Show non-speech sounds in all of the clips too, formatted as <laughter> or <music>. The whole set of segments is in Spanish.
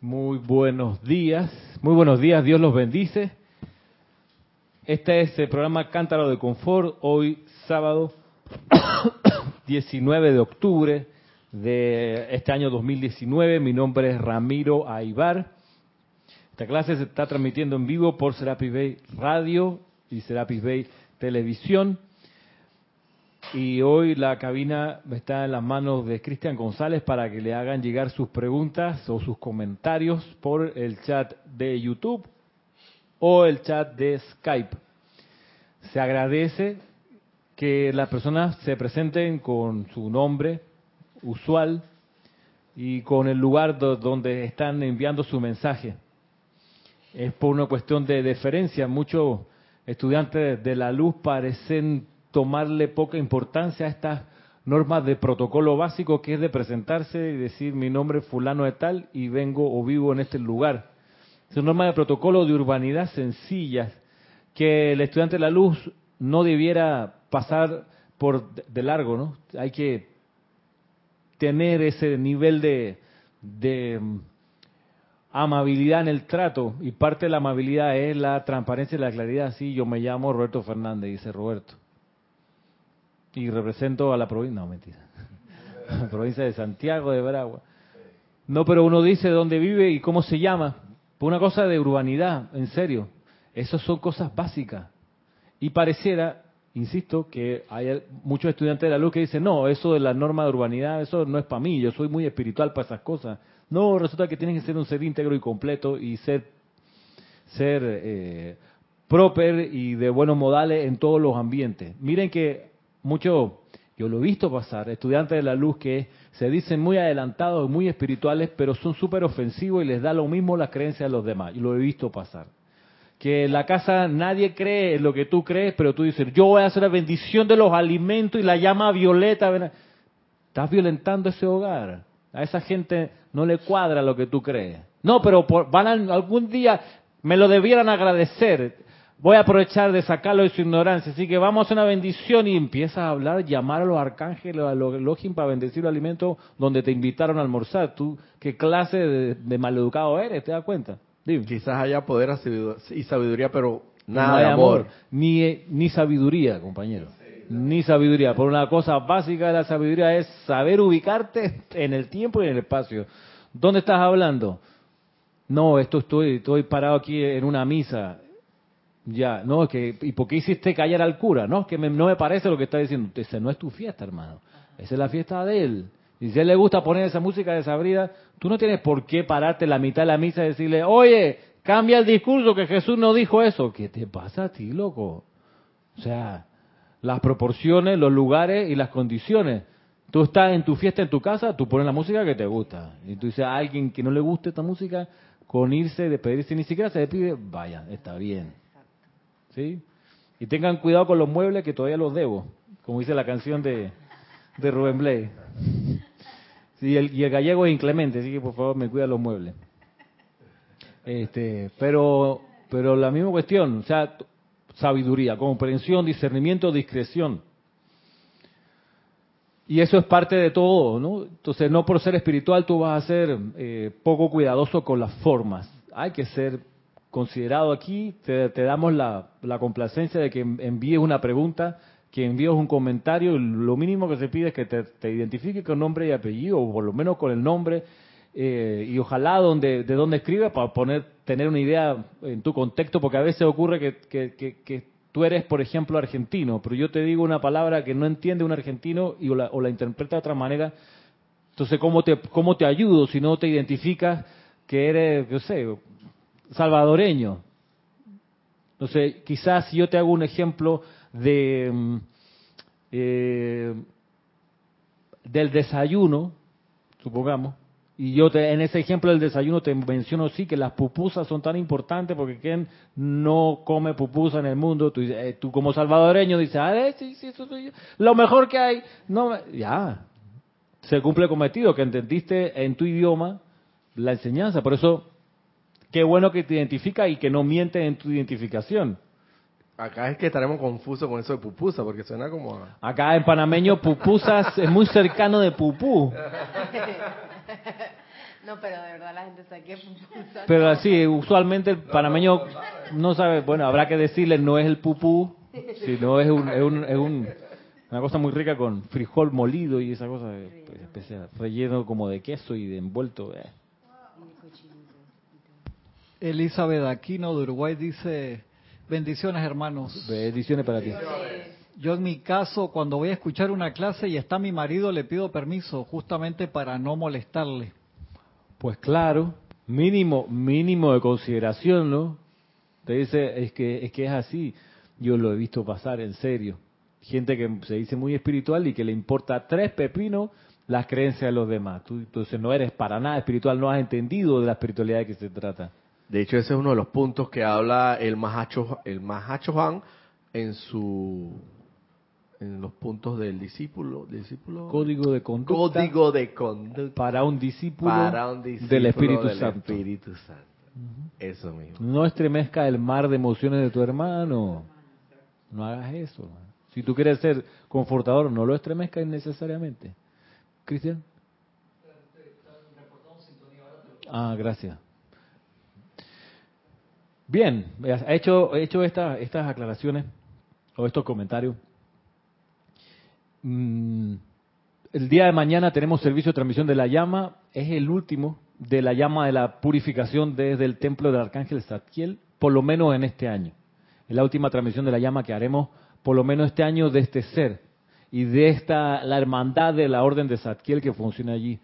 Muy buenos días, muy buenos días, Dios los bendice. Este es el programa Cántaro de Confort, hoy sábado <coughs> 19 de octubre de este año 2019. Mi nombre es Ramiro Aibar. Esta clase se está transmitiendo en vivo por Serapis Bay Radio y Serapis Bay Televisión. Y hoy la cabina está en las manos de Cristian González para que le hagan llegar sus preguntas o sus comentarios por el chat de YouTube o el chat de Skype. Se agradece que las personas se presenten con su nombre usual y con el lugar donde están enviando su mensaje. Es por una cuestión de deferencia. Muchos estudiantes de la luz parecen tomarle poca importancia a estas normas de protocolo básico que es de presentarse y decir mi nombre es fulano de tal y vengo o vivo en este lugar. Son normas de protocolo de urbanidad sencillas que el estudiante de la luz no debiera pasar por de largo, ¿no? Hay que tener ese nivel de, de mm, amabilidad en el trato y parte de la amabilidad es la transparencia y la claridad. Sí, yo me llamo Roberto Fernández, dice Roberto y represento a la provincia, no, mentira, la <laughs> provincia de Santiago de Veragua. No, pero uno dice dónde vive y cómo se llama. Por una cosa de urbanidad, en serio. Esas son cosas básicas. Y pareciera, insisto, que hay muchos estudiantes de la luz que dicen, no, eso de la norma de urbanidad, eso no es para mí, yo soy muy espiritual para esas cosas. No, resulta que tienes que ser un ser íntegro y completo y ser, ser eh, proper y de buenos modales en todos los ambientes. Miren que mucho, yo lo he visto pasar, estudiantes de la luz que se dicen muy adelantados, muy espirituales, pero son súper ofensivos y les da lo mismo las creencias de los demás. Y lo he visto pasar. Que en la casa nadie cree en lo que tú crees, pero tú dices, yo voy a hacer la bendición de los alimentos y la llama violeta. Estás violentando ese hogar. A esa gente no le cuadra lo que tú crees. No, pero van algún día me lo debieran agradecer voy a aprovechar de sacarlo de su ignorancia. Así que vamos a una bendición y empieza a hablar, llamar a los arcángeles, a los Elohim para bendecir el alimento donde te invitaron a almorzar. ¿Tú qué clase de, maleducado eres? ¿Te das cuenta? Quizás haya poder y sabiduría, pero nada de amor. Ni, ni sabiduría, compañero. Ni sabiduría. Por una cosa básica de la sabiduría es saber ubicarte en el tiempo y en el espacio. ¿Dónde estás hablando? No, esto estoy, estoy parado aquí en una misa ya, no, es que, ¿y por qué hiciste callar al cura? No, es que no me parece lo que está diciendo. Esa no es tu fiesta, hermano. Esa es la fiesta de él. Y si a él le gusta poner esa música desabrida, tú no tienes por qué pararte la mitad de la misa y decirle, oye, cambia el discurso que Jesús no dijo eso. ¿Qué te pasa a ti, loco? O sea, las proporciones, los lugares y las condiciones. Tú estás en tu fiesta en tu casa, tú pones la música que te gusta. Y tú dices a alguien que no le guste esta música, con irse, despedirse, ni siquiera se despide, vaya, está bien. Y tengan cuidado con los muebles que todavía los debo, como dice la canción de, Rubén Blay. y el gallego es inclemente, así que por favor me cuida los muebles. Este, pero, pero la misma cuestión, o sea, sabiduría, comprensión, discernimiento, discreción. Y eso es parte de todo, ¿no? Entonces, no por ser espiritual tú vas a ser eh, poco cuidadoso con las formas. Hay que ser considerado aquí, te, damos la, complacencia de que envíes una pregunta, que envíes un comentario, lo mínimo que se pide es que te, identifique con nombre y apellido, o por lo menos con el nombre, eh, y ojalá donde, de dónde escribes para poner, tener una idea en tu contexto, porque a veces ocurre que, que, tú eres, por ejemplo, argentino, pero yo te digo una palabra que no entiende un argentino y o la, o la interpreta de otra manera, entonces, ¿cómo te, ¿cómo te ayudo si no te identificas que eres, yo sé, salvadoreño. Entonces, quizás si yo te hago un ejemplo de mm, eh, del desayuno, supongamos, y yo te, en ese ejemplo del desayuno te menciono sí que las pupusas son tan importantes porque quien no come pupusa en el mundo, tú, eh, como salvadoreño dices, ah, eh, sí, sí, eso soy lo mejor que hay, no, ya, se cumple el cometido, que entendiste en tu idioma la enseñanza, por eso Qué bueno que te identifica y que no miente en tu identificación. Acá es que estaremos confusos con eso de pupusa, porque suena como... Acá en panameño pupusas <laughs> es muy cercano de pupú. <laughs> No, pero de verdad la gente sabe que Pero así, usualmente el panameño no sabe, bueno, habrá que decirle, no es el pupú, <laughs> sino es un, es un, es un una cosa muy rica con frijol molido y esa cosa, eh, pues, especial, relleno como de queso y de envuelto. eh. Elizabeth Aquino de Uruguay dice, bendiciones hermanos. Bendiciones para ti. Yo en mi caso, cuando voy a escuchar una clase y está mi marido, le pido permiso justamente para no molestarle. Pues claro, mínimo, mínimo de consideración, ¿no? Te dice, es que, es que es así. Yo lo he visto pasar en serio. Gente que se dice muy espiritual y que le importa tres pepinos las creencias de los demás. Tú entonces no eres para nada espiritual, no has entendido de la espiritualidad de que se trata. De hecho, ese es uno de los puntos que habla el Mahacho, el Mahacho Han en su en los puntos del discípulo, discípulo Código de conducta código de conducta para un discípulo, para un discípulo del Espíritu del Santo. Espíritu Santo. Eso mismo. No estremezca el mar de emociones de tu hermano. No hagas eso. Si tú quieres ser confortador, no lo estremezcas innecesariamente. Cristian. Ah, gracias. Bien, he hecho, he hecho esta- estas aclaraciones o estos comentarios. Mm, el día de mañana tenemos servicio de transmisión de la llama. Es el último de la llama de la purificación desde el templo del arcángel Zadkiel, por lo menos en este año. Es la última transmisión de la llama que haremos, por lo menos este año, de este ser y de esta la hermandad de la orden de Zadkiel que funciona allí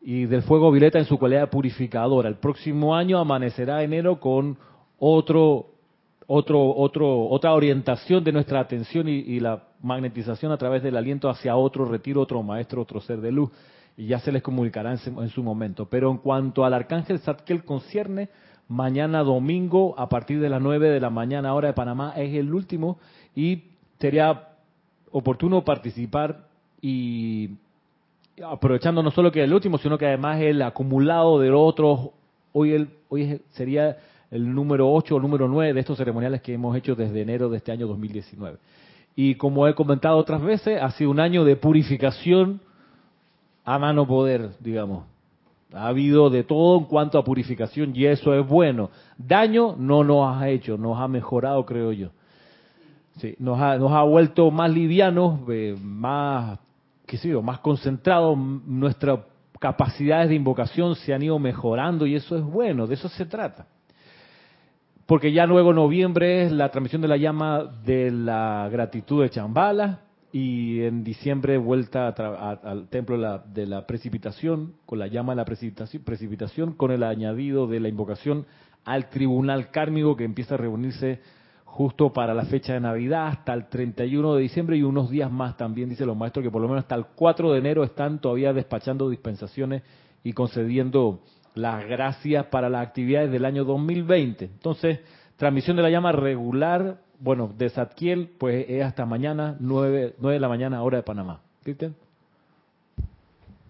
y del fuego violeta en su cualidad purificadora. El próximo año amanecerá enero con otro, otro, otro, otra orientación de nuestra atención y, la magnetización a través del aliento hacia otro retiro, otro maestro, otro ser de luz. Y ya se les comunicará en, su- en su momento. Pero en cuanto al arcángel Zadkiel concierne, mañana domingo a partir de las 9 de la mañana hora de Panamá es el último y sería oportuno participar y aprovechando no solo que es el último, sino que además el acumulado de otros, hoy, el, hoy sería el número 8 o número 9 de estos ceremoniales que hemos hecho desde enero de este año 2019. Y como he comentado otras veces, ha sido un año de purificación a mano poder, digamos. Ha habido de todo en cuanto a purificación y eso es bueno. Daño no nos ha hecho, nos ha mejorado, creo yo. Sí, nos ha, nos ha vuelto más livianos, eh, más, qué sé yo, más concentrados. Nuestras capacidades de invocación se han ido mejorando y eso es bueno, de eso se trata. Porque ya luego noviembre es la transmisión de la llama de la gratitud de Chambala y en diciembre vuelta a a- al templo de la, de la precipitación, con la llama de la precipitación, precipitación, con el añadido de la invocación al tribunal kármico que empieza a reunirse justo para la fecha de Navidad hasta el 31 de diciembre y unos días más también, dicen los maestros, que por lo menos hasta el 4 de enero están todavía despachando dispensaciones y concediendo las gracias para las actividades del año 2020. Entonces, transmisión de la llama regular, bueno, de Zadkiel, pues es hasta mañana, 9, 9 de la mañana, hora de Panamá. ¿Cristian?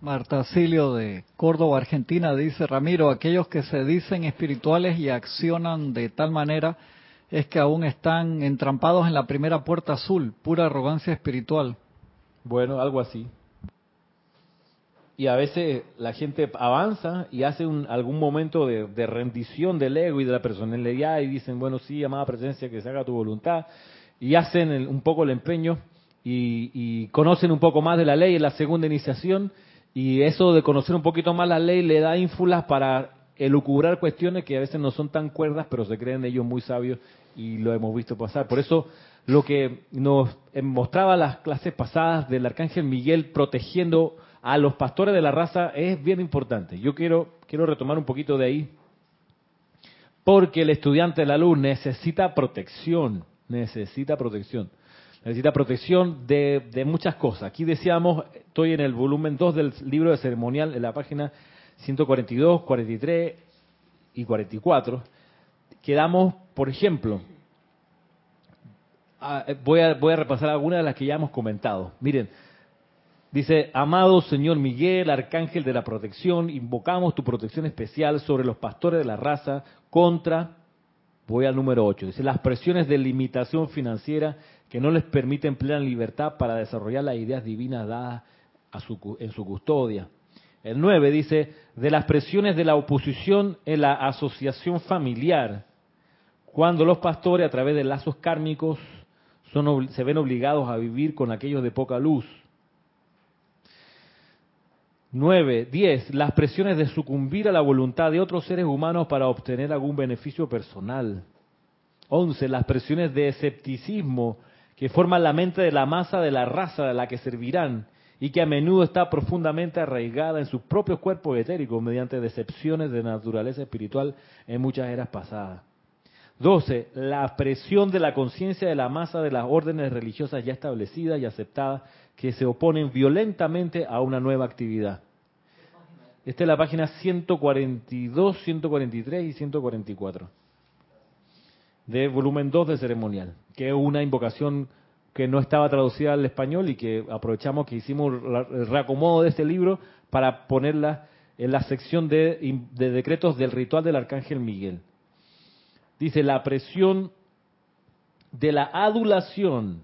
Marta Silio de Córdoba, Argentina, dice, Ramiro, aquellos que se dicen espirituales y accionan de tal manera es que aún están entrampados en la primera puerta azul, pura arrogancia espiritual. Bueno, algo así. Y a veces la gente avanza y hace un, algún momento de, rendición del ego y de la personalidad y dicen, bueno, sí, amada presencia, que se haga tu voluntad. Y hacen el- un poco el empeño y, y conocen un poco más de la ley en la segunda iniciación. Y eso de conocer un poquito más la ley le da ínfulas para elucubrar cuestiones que a veces no son tan cuerdas, pero se creen ellos muy sabios y lo hemos visto pasar. Por eso lo que nos mostraba las clases pasadas del arcángel Miguel protegiendo a los pastores de la raza es bien importante. Yo quiero quiero retomar un poquito de ahí porque el estudiante de la luz necesita protección, necesita protección. Necesita protección de, de muchas cosas. Aquí decíamos, estoy en el volumen 2 del libro de ceremonial, en la página 142, 43 y 44. Quedamos, por ejemplo, ah, eh, voy a, voy a repasar algunas de las que ya hemos comentado. Miren, Dice, amado Señor Miguel, arcángel de la protección, invocamos tu protección especial sobre los pastores de la raza contra, voy al número 8, dice, las presiones de limitación financiera que no les permiten plena libertad para desarrollar las ideas divinas dadas a su en su custodia. El 9 dice, de las presiones de la oposición en la asociación familiar, cuando los pastores a través de lazos kármicos son, se ven obligados a vivir con aquellos de poca luz. 9, 10. Las presiones de sucumbir a la voluntad de otros seres humanos para obtener algún beneficio personal. 11. Las presiones de escepticismo que forman la mente de la masa de la raza a la que servirán y que a menudo está profundamente arraigada en sus propios cuerpos etéricos mediante decepciones de naturaleza espiritual en muchas eras pasadas. 12. La presión de la conciencia de la masa de las órdenes religiosas ya establecidas y aceptadas que se oponen violentamente a una nueva actividad. Esta es la página 142, 143 y 144 de volumen 2 de ceremonial, que es una invocación que no estaba traducida al español y que aprovechamos que hicimos el reacomodo de este libro para ponerla en la sección de, de decretos del ritual del arcángel Miguel. Dice, la presión de la adulación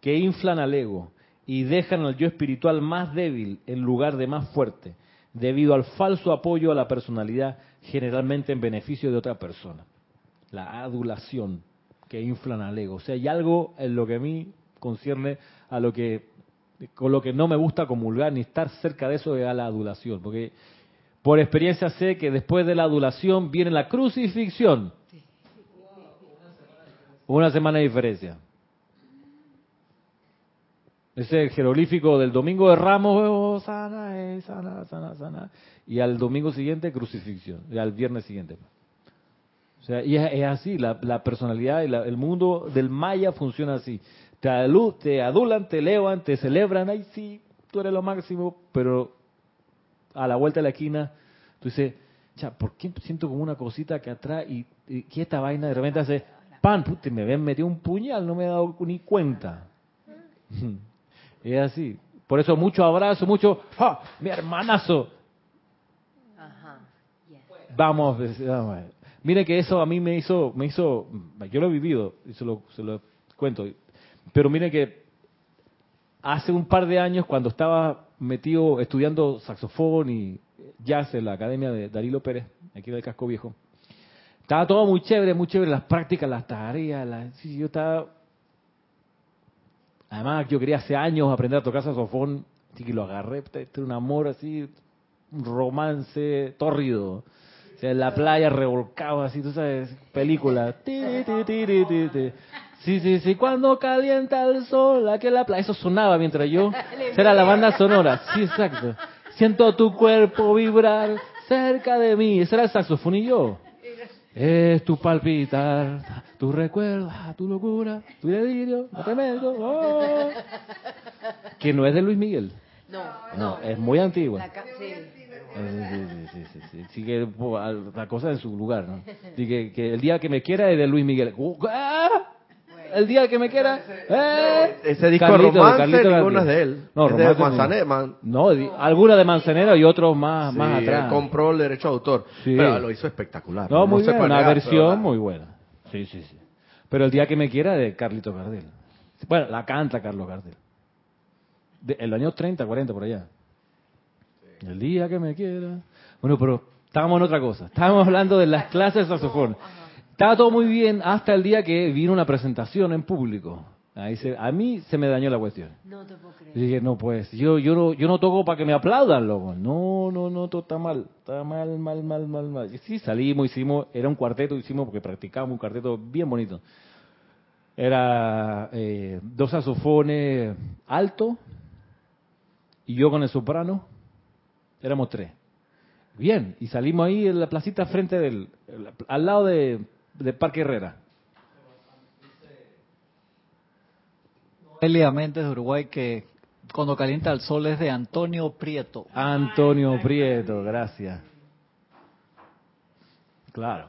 que inflan al ego y dejan al yo espiritual más débil en lugar de más fuerte, debido al falso apoyo a la personalidad, generalmente en beneficio de otra persona. La adulación que inflan al ego. O sea, hay algo en lo que a mí concierne a lo que con lo que no me gusta comulgar ni estar cerca de eso es la adulación, porque por experiencia sé que después de la adulación viene la crucifixión. Una semana de diferencia. Ese jeroglífico del domingo de Ramos, oh, sana, eh, sana, sana, sana. Y al domingo siguiente, crucifixión. Y al viernes siguiente. O sea, y es, así, la, personalidad y el mundo del maya funciona así. Te, te adulan, te elevan, te celebran, ay sí, tú eres lo máximo, pero a la vuelta de la esquina, tú dices, ¿por qué siento como una cosita que atrás y, y que esta vaina de repente hace, pan, puta, me habían metido un puñal, no me he dado ni cuenta. Es así. Por eso mucho abrazo, mucho, ¡ah! mi hermanazo. Vamos, vamos. Mire que eso a mí me hizo, me hizo, yo lo he vivido y se lo, se lo cuento. Pero mire que hace un par de años cuando estaba metido estudiando saxofón y jazz en la academia de Darilo Pérez, aquí en el Casco Viejo, estaba todo muy chévere, muy chévere, las prácticas, las tareas, las, yo estaba Además, yo quería hace años aprender a tocar saxofón, así que lo agarré, este un amor así, un romance tórrido. O sea, en la playa revolcado así, tú sabes, película. Sí, sí, sí, cuando calienta el sol, aquel la playa. Eso sonaba mientras yo. <laughs> Era la banda sonora, sí, exacto. Siento tu cuerpo vibrar cerca de mí. Ese era el saxofón y yo. <laughs> Es tu palpitar, tu recuerdo, tu locura, tu delirio, no te meto, oh. <laughs> Que no es de Luis Miguel. No, no, es muy antigua. sí. Sí, sí, sí, sí, que la cosa en su lugar, ¿no? que, que, el día que me quiera es de Luis Miguel. ¡Ah! el día que me quiera. ¡Eh! Ese disco Carlito, romance, Carlito ninguno es de él. No, es de. Man... No, alguna de Manzanero y otros más, más atrás. compró el derecho de autor. Sí. Pero lo hizo espectacular. No, muy bien, una versión muy buena. Sí, sí, sí. Pero el día que me quiera de Carlito Gardel. Bueno, la canta Carlos Gardel. De, el año 30, 40, por allá. El día que me quiera. Bueno, pero estábamos en otra cosa. Estábamos hablando de las clases de saxofón. Estaba todo muy bien hasta el día que vino una presentación en público. Ahí se, a mí se me dañó la cuestión. No te puedo creer. dije, no, pues, yo, yo, no, yo no toco para que me aplaudan, loco. No, no, no, todo está mal. Está mal, mal, mal, mal, mal. Y sí, salimos, hicimos, era un cuarteto, hicimos porque practicábamos un cuarteto bien bonito. Era eh, dos saxofones alto y yo con el soprano. Éramos tres. Bien, y salimos ahí en la placita frente del, al lado de de Parque Herrera. Elia Méndez de Uruguay que cuando calienta el sol es de Antonio Prieto. Antonio Prieto, gracias. Claro.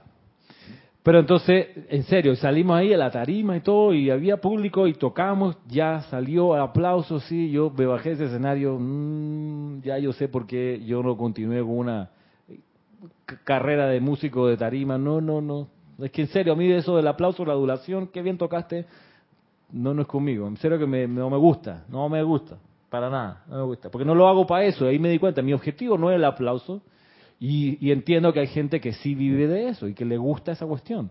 Pero entonces, en serio, salimos ahí a la tarima y todo, y había público y tocamos, ya salió aplausos, sí, yo me bajé ese escenario, mmm, ya yo sé por qué yo no continué con una carrera de músico de tarima, no, no, no, es que en serio, a mí eso del aplauso, la adulación, qué bien tocaste, no, no es conmigo. En serio que me, no me gusta, no me gusta. para nada, no me gusta, porque no lo hago para eso, ahí me di cuenta, mi objetivo no es el aplauso, y, y entiendo que hay gente que sí vive de eso y que le gusta esa cuestión.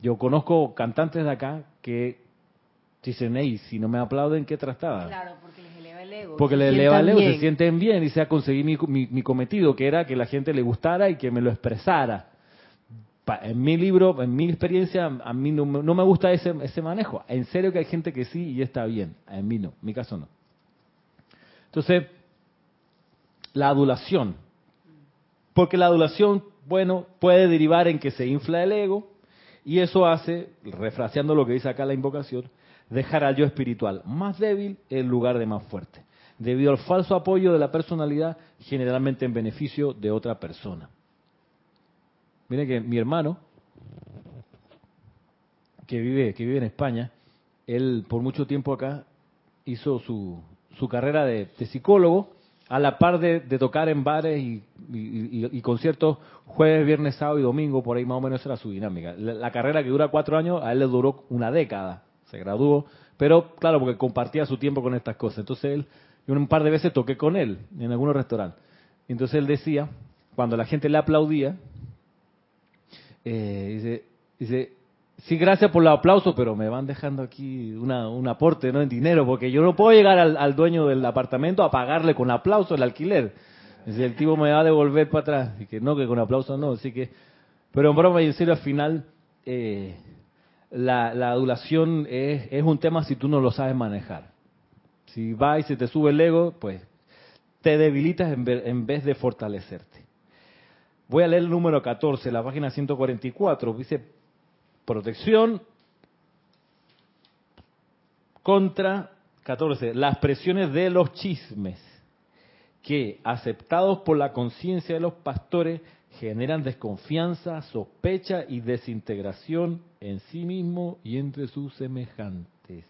Yo conozco cantantes de acá que dicen, hey, si no me aplauden, ¿qué trastada? Claro, porque les eleva el ego. Porque se le eleva el ego, bien. se sienten bien y se ha conseguido mi, mi- mi cometido, que era que la gente le gustara y que me lo expresara. En mi libro, en mi experiencia, a mí no, me- no me gusta ese, ese manejo. En serio que hay gente que sí y está bien. En mí no, en mi caso no. Entonces, la adulación. Porque la adulación, bueno, puede derivar en que se infla el ego y eso hace, refraseando lo que dice acá la invocación, dejar al yo espiritual más débil en lugar de más fuerte, debido al falso apoyo de la personalidad, generalmente en beneficio de otra persona. Miren que mi hermano, que vive, que vive en España, él por mucho tiempo acá hizo su, su carrera de, de psicólogo a la par de, de tocar en bares y, y- y- y conciertos jueves, viernes, sábado y domingo, por ahí más o menos era su dinámica. La, la carrera que dura cuatro años, a él le duró una década, se graduó, pero claro, porque compartía su tiempo con estas cosas. Entonces él, yo un par de veces toqué con él en algunos restaurantes. Entonces él decía, cuando la gente le aplaudía, eh, dice, dice, sí, gracias por los aplausos, pero me van dejando aquí una, un aporte ¿no? en dinero, porque yo no puedo llegar al, dueño del apartamento a pagarle con aplauso el alquiler. Dice, el tipo me va a devolver para atrás. Y que no, que con aplauso no. Así que, pero en broma y en serio, al final, eh, la, la adulación es, es un tema si tú no lo sabes manejar. Si va y se te sube el ego, pues te debilitas en en vez de fortalecerte. Voy a leer el número 14, la página 144. Dice, protección contra, 14, las presiones de los chismes que, aceptados por la conciencia de los pastores, generan desconfianza, sospecha y desintegración en sí mismo y entre sus semejantes.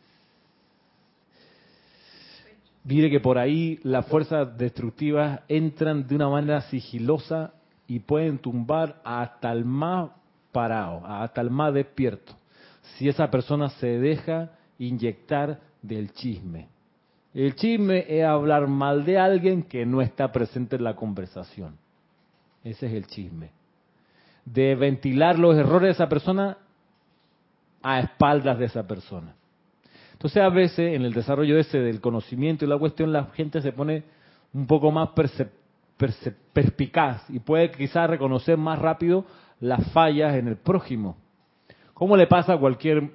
Mire que por ahí las fuerzas destructivas entran de una manera sigilosa y pueden tumbar hasta el más parado, hasta el más despierto, si esa persona se deja inyectar del chisme. El chisme es hablar mal de alguien que no está presente en la conversación. Ese es el chisme. De ventilar los errores de esa persona a espaldas de esa persona. Entonces a veces en el desarrollo ese del conocimiento y la cuestión la gente se pone un poco más perce- perce- perspicaz y puede quizás reconocer más rápido las fallas en el prójimo. ¿Cómo le pasa a cualquier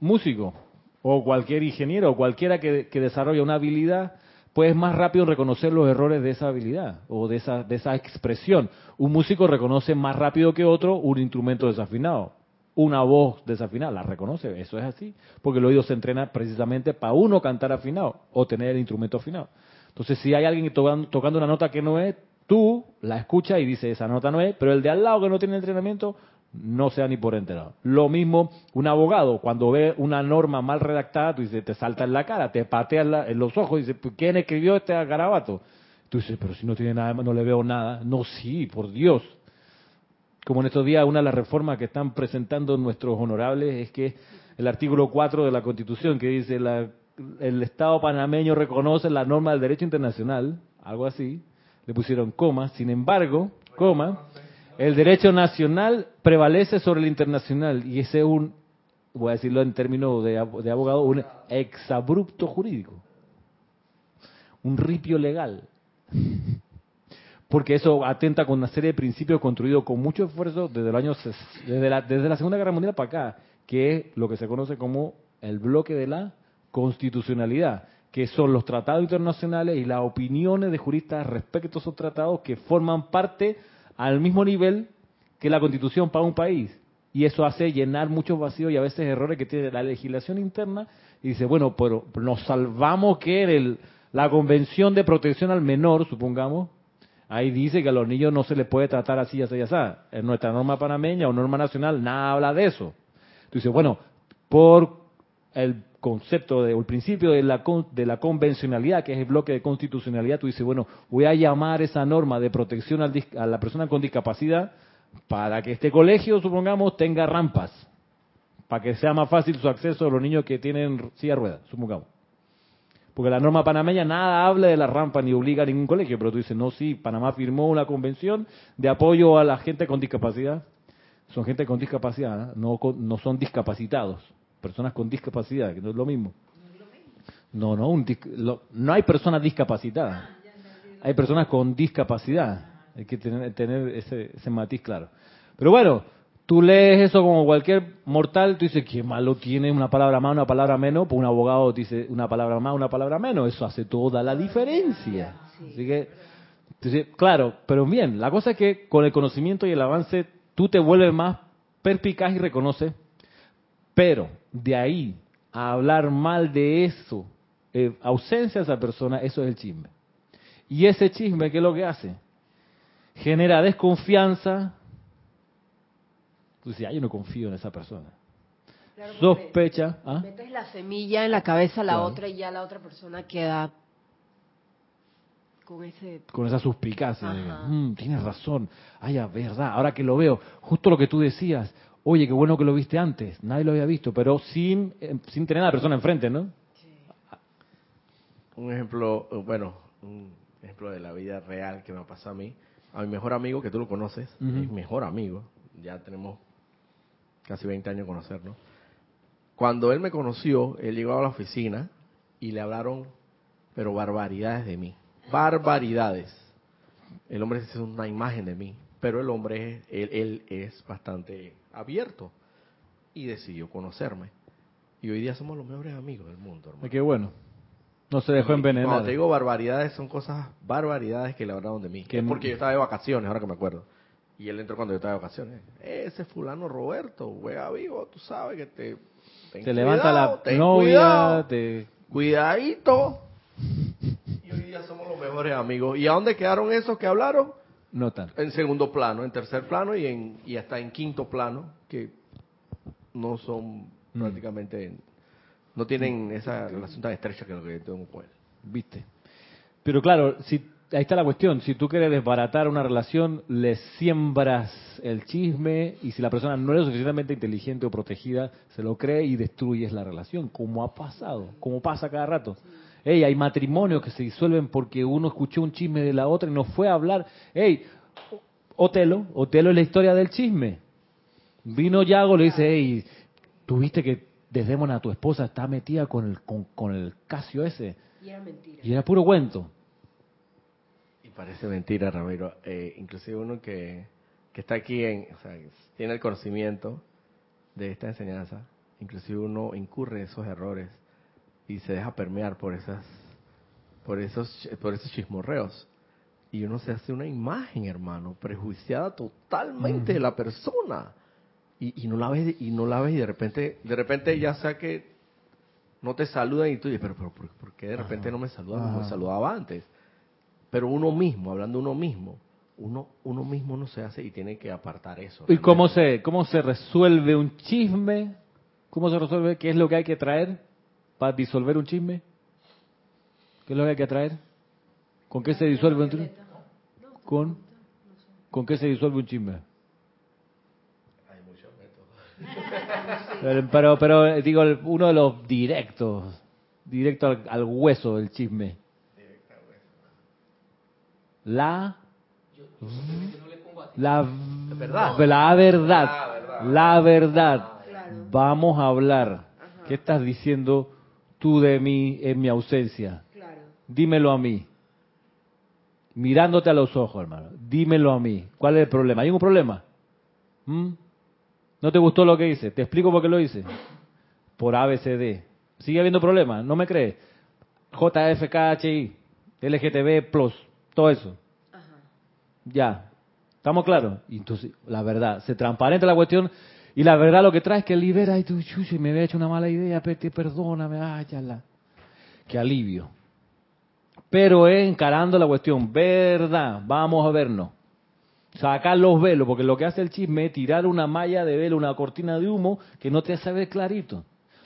músico o cualquier ingeniero o cualquiera que, que desarrolla una habilidad? Pues es más rápido reconocer los errores de esa habilidad o de esa, de esa expresión. Un músico reconoce más rápido que otro un instrumento desafinado una voz desafinada, la reconoce, eso es así, porque el oído se entrena precisamente para uno cantar afinado o tener el instrumento afinado. Entonces, si hay alguien tocando, una nota que no es, tú la escuchas y dices, esa nota no es, pero el de al lado que no tiene entrenamiento, no sea ni por enterado. Lo mismo, un abogado, cuando ve una norma mal redactada, tú te salta en la cara, te patea en, la- en los ojos, y dices, "¿Pues ¿quién escribió este garabato? Tú dices, pero si no tiene nada, no le veo nada. No, sí, por Dios como en estos días una de las reformas que están presentando nuestros honorables es que el artículo 4 de la Constitución que dice la- el Estado panameño reconoce la norma del derecho internacional, algo así, le pusieron coma, sin embargo, coma, el derecho nacional prevalece sobre el internacional y ese es un, voy a decirlo en términos de, ab- de abogado, un exabrupto jurídico, un ripio legal porque eso atenta con una serie de principios construidos con mucho esfuerzo desde el año desde la, desde la Segunda Guerra Mundial para acá, que es lo que se conoce como el bloque de la constitucionalidad, que son los tratados internacionales y las opiniones de juristas respecto a esos tratados que forman parte al mismo nivel que la Constitución para un país. Y eso hace llenar muchos vacíos y a veces errores que tiene la legislación interna. Y dice, bueno, pero nos salvamos que en el- la Convención de Protección al Menor, supongamos, Ahí dice que a los niños no se les puede tratar así, así, así. En nuestra norma panameña o norma nacional nada habla de eso. Tú dices, bueno, por el concepto de, o el principio de la, de la convencionalidad, que es el bloque de constitucionalidad, tú dices, bueno, voy a llamar esa norma de protección a la persona con discapacidad para que este colegio, supongamos, tenga rampas, para que sea más fácil su acceso a los niños que tienen silla de ruedas, supongamos. Porque la norma panameña nada habla de la rampa ni obliga a ningún colegio, pero tú dices, no, sí, Panamá firmó una convención de apoyo a la gente con discapacidad. Son gente con discapacidad, ¿eh? no, no son discapacitados, personas con discapacidad, que no es lo mismo. No, no, un lo- no hay personas discapacitadas, hay personas con discapacidad. Hay que tener, tener ese, ese matiz claro. Pero bueno, tú lees eso como cualquier mortal, tú dices, qué malo tiene una palabra más, una palabra menos, pues un abogado dice una palabra más, una palabra menos, eso hace toda la diferencia. Así que, entonces, claro, pero bien, la cosa es que con el conocimiento y el avance tú te vuelves más perspicaz y reconoces, pero de ahí a hablar mal de eso, eh, ausencia de esa persona, eso es el chisme. Y ese chisme, ¿qué es lo que hace? Genera desconfianza. Tú dices, ah, yo no confío en esa persona. Claro, Sospecha. ¿ah? Metes la semilla en la cabeza a la Claro. otra y ya la otra persona queda con ese... Con esa suspicacia. "Mm, tienes razón. Ay, es verdad. Ahora que lo veo, justo lo que tú decías. Oye, qué bueno que lo viste antes. Nadie lo había visto, pero sin, eh, sin tener a la persona enfrente, ¿no? Un ejemplo, eh, bueno, un ejemplo de la vida real que me pasó a mí. A mi mejor amigo, que tú lo conoces, Ujú. mi mejor amigo, ya tenemos casi 20 años de conocernos. Cuando él me conoció, él llegó a la oficina y le hablaron, pero barbaridades de mí. Barbaridades. El hombre es una imagen de mí, pero el hombre, él, él es bastante abierto y decidió conocerme. Y hoy día somos los mejores amigos del mundo, hermano. Qué bueno. No se dejó envenenar. Cuando te digo barbaridades, son cosas barbaridades que le hablaron de mí. Que- Es porque yo estaba de vacaciones, ahora que me acuerdo. Y él entró cuando yo estaba de vacaciones. Ese fulano Roberto, juega vivo, tú sabes que te... Te levanta cuidado, la ten novia, cuidado, te... Cuidadito. Y hoy día somos los mejores amigos. ¿Y a dónde quedaron esos que hablaron? No tanto. En segundo plano, en tercer plano y, en, y hasta en quinto plano, que no son Mm. prácticamente... No tienen esa relación tan estrecha que lo que tengo con él. ¿Viste? Pero claro, si, ahí está la cuestión. Si tú quieres desbaratar una relación, le siembras el chisme y si la persona no es lo suficientemente inteligente o protegida, se lo cree y destruyes la relación, como ha pasado, como pasa cada rato. Ey, hay matrimonios que se disuelven porque uno escuchó un chisme de la otra y no fue a hablar. Ey, Otelo, Otelo es la historia del chisme. Vino Yago, le dice, hey, ¿tuviste que Desdémona, tu esposa, está metida con el, con, con el Casio ese? Y era mentira. Y era puro cuento. Parece mentira, Ramiro. Eh, inclusive uno que, que está aquí, en, o sea, tiene el conocimiento de esta enseñanza, inclusive uno incurre en esos errores y se deja permear por esas, por esos, por esos chismorreos. Y uno se hace una imagen, hermano, prejuiciada totalmente de la persona. Y, y no la ves, y no la ves y de repente, de repente ya sea que no te saludan y tú dices, pero, pero ¿por, por qué de repente no me saludan como me saludaba antes? Pero uno mismo, hablando uno mismo, uno, uno mismo no se hace y tiene que apartar eso. ¿Y cómo se, cómo se resuelve un chisme? ¿Cómo se resuelve? ¿Qué es lo que hay que traer para disolver un chisme? ¿Qué es lo que hay que traer? ¿Con qué se disuelve un chisme? ¿Con, ¿Con qué se disuelve un chisme? Hay muchos métodos. <laughs> Pero, pero, eh, digo, uno de los directos, directo al, al hueso del chisme. La... La verdad. La verdad. La verdad. La verdad. Claro. Vamos a hablar. ¿Qué estás diciendo tú de mí en mi ausencia? Dímelo a mí. Mirándote a los ojos, hermano. Dímelo a mí. ¿Cuál es el problema? ¿Hay un problema? ¿Mm? ¿No te gustó lo que hice? Te explico por qué lo hice. Por ABCD. ¿Sigue habiendo problemas? ¿No me crees? JFKHI, LGTB, Plus, todo eso. Ajá. Ya. ¿Estamos claros? Y entonces, la verdad, se transparenta la cuestión y la verdad lo que trae es que libera y tú, chuchi, me había hecho una mala idea, perdóname, ay, ya la. Qué alivio. Pero es encarando la cuestión, verdad, vamos a vernos. Sacar los velos, porque lo que hace el chisme es tirar una malla de velo, una cortina de humo que no te hace ver clarito.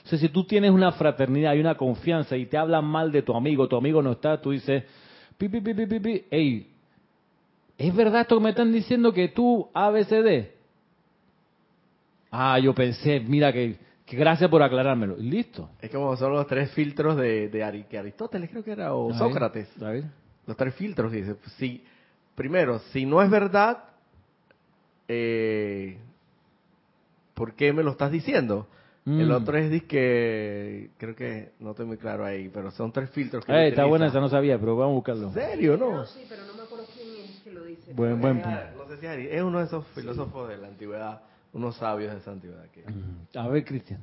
O sea, si tú tienes una fraternidad y una confianza y te hablan mal de tu amigo, tu amigo no está, tú dices, pi, pi, pi, pi, pi, pi, ey, ¿es verdad esto que me están diciendo que tú ABCD? Ah, yo pensé, mira que, Que gracias por aclarármelo. Y listo. Es como son los tres filtros de, de Ari- que Aristóteles, creo que era, o Sócrates. Los tres filtros, dice. pues, si, primero, si no es verdad, eh, ¿por qué me lo estás diciendo? El Mm. otro es que creo que no estoy muy claro ahí, pero son tres filtros que Eh, está buena esa, no sabía, pero vamos a buscarlo. ¿En serio, no? No, sí, pero no me acuerdo quién es que lo dice. Buen, buen punto. no sé si Ari- es uno de esos filósofos de la antigüedad, unos sabios de esa antigüedad. Que... Mm, A ver, Cristian.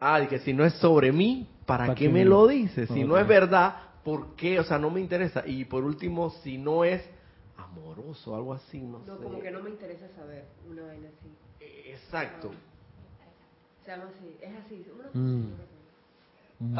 Ah, y que si no es sobre mí, ¿para, ¿Para qué qué me lo dices? Si Ok. no es verdad, ¿por qué? O sea, no me interesa. Y por último, si no es amoroso, algo así, no, No, sé. como que no me interesa saber una vaina así. Exacto. Se llama así, es así. Mm. Mm.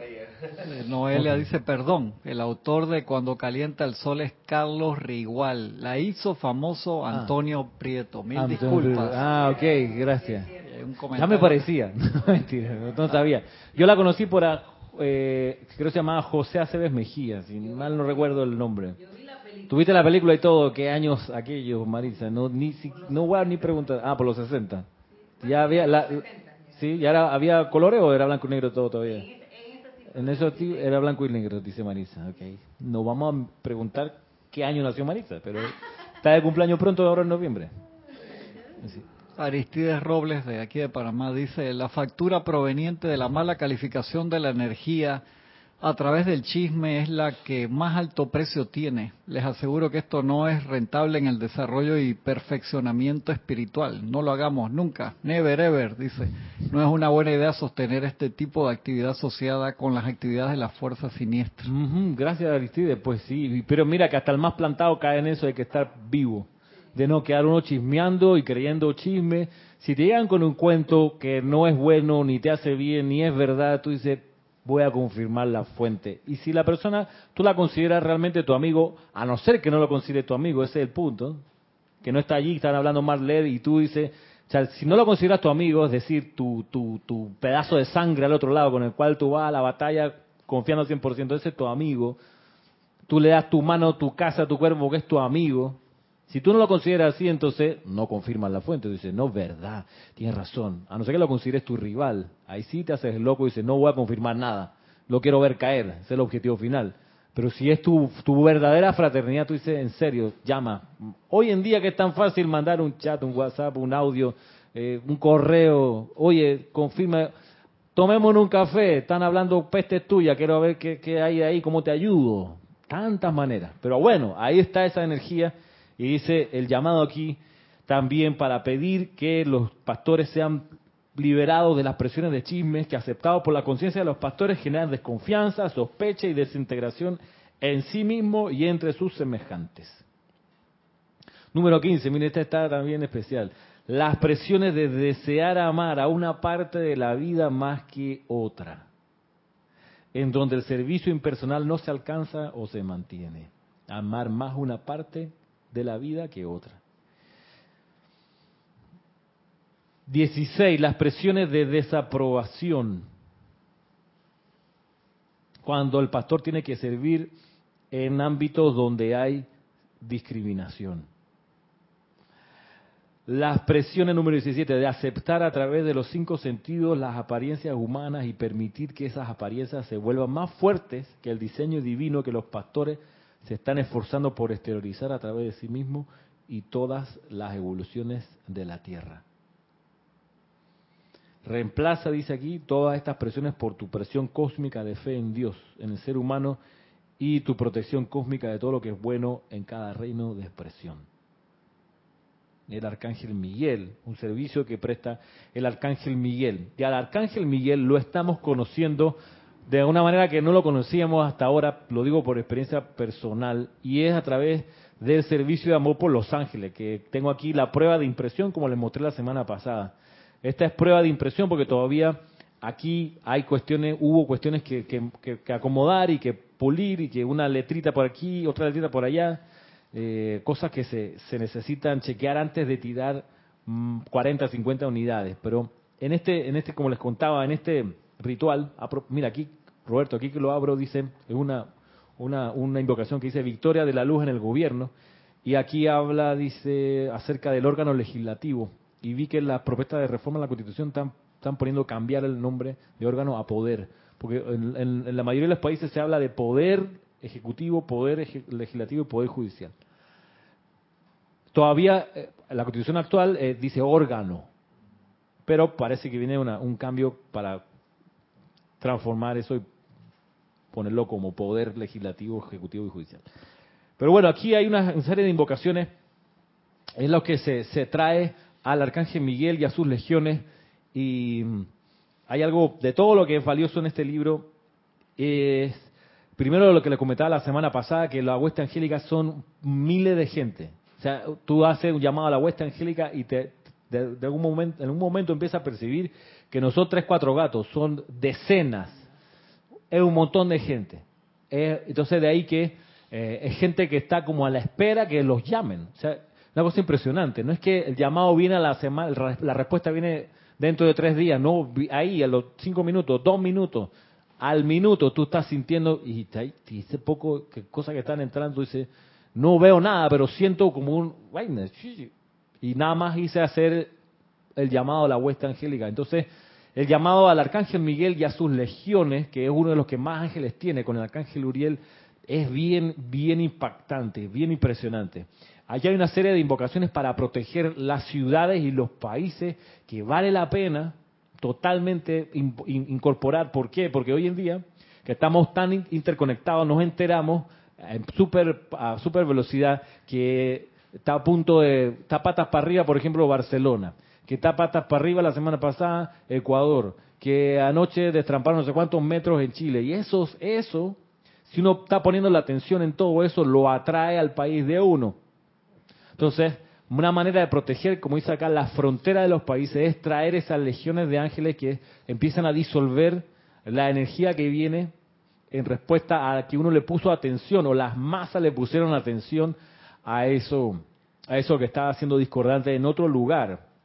Eh, Noelia dice, perdón, el autor de Cuando calienta el sol es Carlos Rigual. La hizo famoso Ah. Antonio Prieto. Mil Ah, disculpas. Ah, ok, gracias. Eh, un Ya me parecía. <laughs> No, mentira, no, no sabía. Yo la conocí por, ah, eh, creo que se llamaba José Aceves Mejía, si mal no recuerdo el nombre. Tuviste la película y todo, ¿qué años aquellos, Marisa? No, ni, si- no voy a ni preguntar. Ah, por los 60. Ya había, la, sí, ya era, había colores o era blanco y negro todo todavía. En eso sí, era blanco y negro, dice Marisa. Okay. No vamos a preguntar qué año nació Marisa, pero está de cumpleaños pronto, ahora en noviembre. Aristides Robles de aquí de Panamá dice, la factura proveniente de la mala calificación de la energía a través del chisme es la que más alto precio tiene. Les aseguro que esto no es rentable en el desarrollo y perfeccionamiento espiritual. No lo hagamos nunca. Never ever, dice. No es una buena idea sostener este tipo de actividad asociada con las actividades de las fuerzas siniestras. Gracias Aristides, pues sí, pero mira que hasta el más plantado cae en eso de que estar vivo, de no quedar uno chismeando y creyendo chisme. Si te llegan con un cuento que no es bueno, ni te hace bien, ni es verdad, tú dices, voy a confirmar la fuente. Y si la persona, tú la consideras realmente tu amigo, a no ser que no lo considere tu amigo, ese es el punto, que no está allí, están hablando más leer y tú dices, o sea, si no lo consideras tu amigo, es decir, tu, tu, tu pedazo de sangre al otro lado con el cual tú vas a la batalla confiando al 100%, ese es tu amigo, tú le das tu mano, tu casa, tu cuerpo, que es tu amigo. Si tú no lo consideras así, entonces no confirmas la fuente. Dices, no, verdad, tienes razón. A no ser que lo consideres tu rival. Ahí sí te haces loco y dices, no voy a confirmar nada. Lo quiero ver caer. Ese es el objetivo final. Pero si es tu, tu verdadera fraternidad, tú dices, en serio, llama. Hoy en día que es tan fácil mandar un chat, un WhatsApp, un audio, eh, un correo. Oye, confirma. Tomémonos un café, están hablando peste tuya, quiero ver qué, qué hay ahí, cómo te ayudo. Tantas maneras. Pero bueno, ahí está esa energía y dice el llamado aquí también para pedir que los pastores sean liberados de las presiones de chismes que aceptados por la conciencia de los pastores generan desconfianza, sospecha y desintegración en sí mismo y entre sus semejantes. Número 15, mire, esta está también especial. Las presiones de desear amar a una parte de la vida más que otra, en donde el servicio impersonal no se alcanza o se mantiene. Amar más una parte de la vida que otra. 16. Las presiones de desaprobación. Cuando el pastor tiene que servir en ámbitos donde hay discriminación. Las presiones número 17 de aceptar a través de los cinco sentidos las apariencias humanas y permitir que esas apariencias se vuelvan más fuertes que el diseño divino que los pastores se están esforzando por exteriorizar a través de sí mismos y todas las evoluciones de la Tierra. Reemplaza, dice aquí, todas estas presiones por tu presión cósmica de fe en Dios, en el ser humano y tu protección cósmica de todo lo que es bueno en cada reino de expresión. El arcángel Miguel, un servicio que presta el arcángel Miguel. Y al arcángel Miguel lo estamos conociendo de una manera que no lo conocíamos hasta ahora, lo digo por experiencia personal, y es a través del servicio de amor por los ángeles, que tengo aquí la prueba de impresión como les mostré la semana pasada. Esta es prueba de impresión porque todavía aquí hay cuestiones, hubo cuestiones que, que, que, que acomodar y que pulir y que una letrita por aquí, otra letrita por allá, eh, cosas que se, se necesitan chequear antes de tirar mm, 40, 50 unidades. Pero en este, en este, como les contaba, en este ritual, mira aquí, Roberto, aquí que lo abro, dice, es una, una, una invocación que dice Victoria de la Luz en el Gobierno, y aquí habla, dice, acerca del órgano legislativo, y vi que las propuestas de reforma a la Constitución están están poniendo cambiar el nombre de órgano a poder. Porque en, en- en la mayoría de los países se habla de poder ejecutivo, poder legislativo y poder judicial. Todavía eh, la constitución actual eh, dice órgano, pero parece que viene un cambio para transformar eso y ponerlo como poder legislativo, ejecutivo y judicial. Pero bueno, aquí hay una serie de invocaciones, es lo que se, se trae al arcángel Miguel y a sus legiones, y mm, hay algo de todo lo que es valioso en este libro, es primero lo que le comentaba la semana pasada, que la hueste angélica son miles de gente. O sea, tú haces un llamado a la hueste angélica y te, de, de algún momento, en un momento empiezas a percibir que no son tres, cuatro gatos, son decenas. Es un montón de gente. Es- entonces de ahí que eh, es gente que está como a la espera que los llamen. O sea, una cosa impresionante. No es que el llamado viene a la semana, la respuesta viene dentro de tres días, no, ahí a los cinco minutos, dos minutos, al minuto tú estás sintiendo, y, y ese poco que cosas que están entrando, dice, no veo nada, pero siento como un, y nada más hice hacer el llamado a la huesta angélica. Entonces, el llamado al arcángel Miguel y a sus legiones, que es uno de los que más ángeles tiene con el arcángel Uriel, es bien, bien impactante, bien impresionante. Allí hay una serie de invocaciones para proteger las ciudades y los países que vale la pena totalmente in- in- incorporar. ¿Por qué? Porque hoy en día, que estamos tan in- interconectados, nos enteramos en super, a super velocidad que está a punto de, está patas para arriba, por ejemplo, Barcelona, que está patas para arriba la semana pasada Ecuador, que anoche destramparon no sé cuántos metros en Chile. Y eso, eso, si uno está poniendo la atención en todo eso, lo atrae al país de uno. Entonces, una manera de proteger, como dice acá, la frontera de los países es traer esas legiones de ángeles que empiezan a disolver la energía que viene en respuesta a que uno le puso atención o las masas le pusieron atención a eso, a eso que estaba siendo discordante en otro lugar.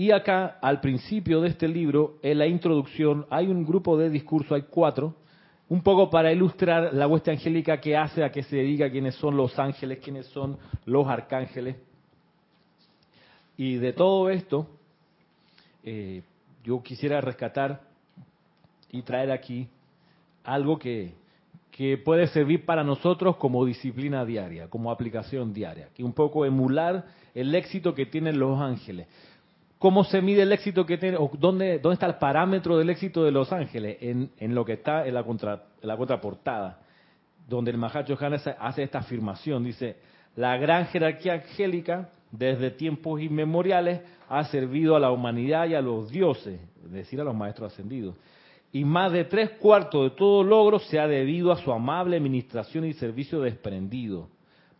Y acá, al principio de este libro, en la introducción, hay un grupo de discursos, hay cuatro, un poco para ilustrar la hueste angélica que hace a que se diga quiénes son los ángeles, quiénes son los arcángeles. Y de todo esto, eh, yo quisiera rescatar y traer aquí algo que, que puede servir para nosotros como disciplina diaria, como aplicación diaria, que un poco emular el éxito que tienen los ángeles. ¿Cómo se mide el éxito que tiene, o dónde, dónde está el parámetro del éxito de los ángeles? En, en lo que está en la, contra, en la contraportada, donde el Mahacho hace esta afirmación, dice, la gran jerarquía angélica desde tiempos inmemoriales ha servido a la humanidad y a los dioses, es decir, a los maestros ascendidos. Y más de tres cuartos de todo logro se ha debido a su amable administración y servicio desprendido.